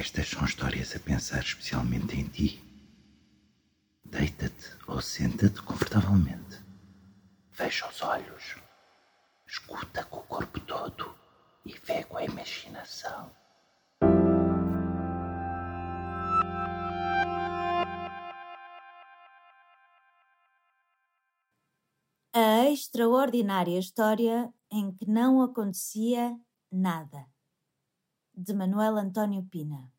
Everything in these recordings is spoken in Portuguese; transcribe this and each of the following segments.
Estas são histórias a pensar especialmente em ti. Deita-te ou senta-te confortavelmente. Fecha os olhos. Escuta com o corpo todo e vê com a imaginação. A extraordinária história em que não acontecia nada. De Manuel António Pina.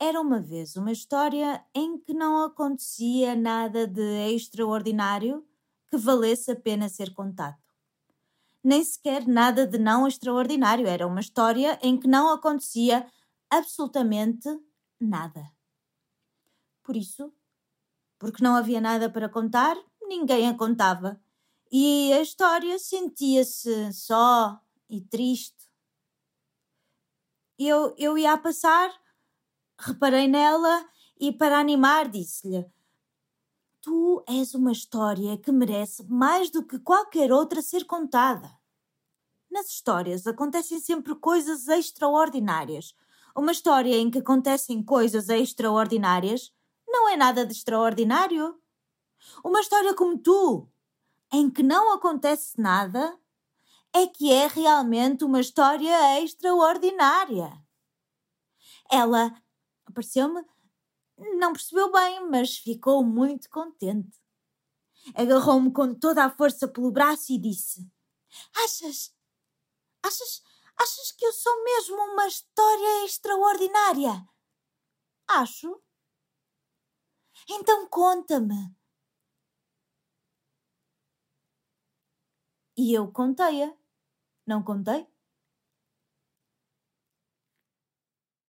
Era uma vez uma história em que não acontecia nada de extraordinário que valesse a pena ser contado. Nem sequer nada de não extraordinário. Era uma história em que não acontecia absolutamente nada. Por isso, porque não havia nada para contar, ninguém a contava. E a história sentia-se só e triste. Eu, eu ia a passar Reparei nela e, para animar, disse-lhe: Tu és uma história que merece mais do que qualquer outra ser contada. Nas histórias acontecem sempre coisas extraordinárias. Uma história em que acontecem coisas extraordinárias não é nada de extraordinário. Uma história como tu, em que não acontece nada, é que é realmente uma história extraordinária. Ela Pareceu-me. Não percebeu bem, mas ficou muito contente. Agarrou-me com toda a força pelo braço e disse: Achas? Achas? Achas que eu sou mesmo uma história extraordinária? Acho. Então conta-me. E eu contei-a. Não contei?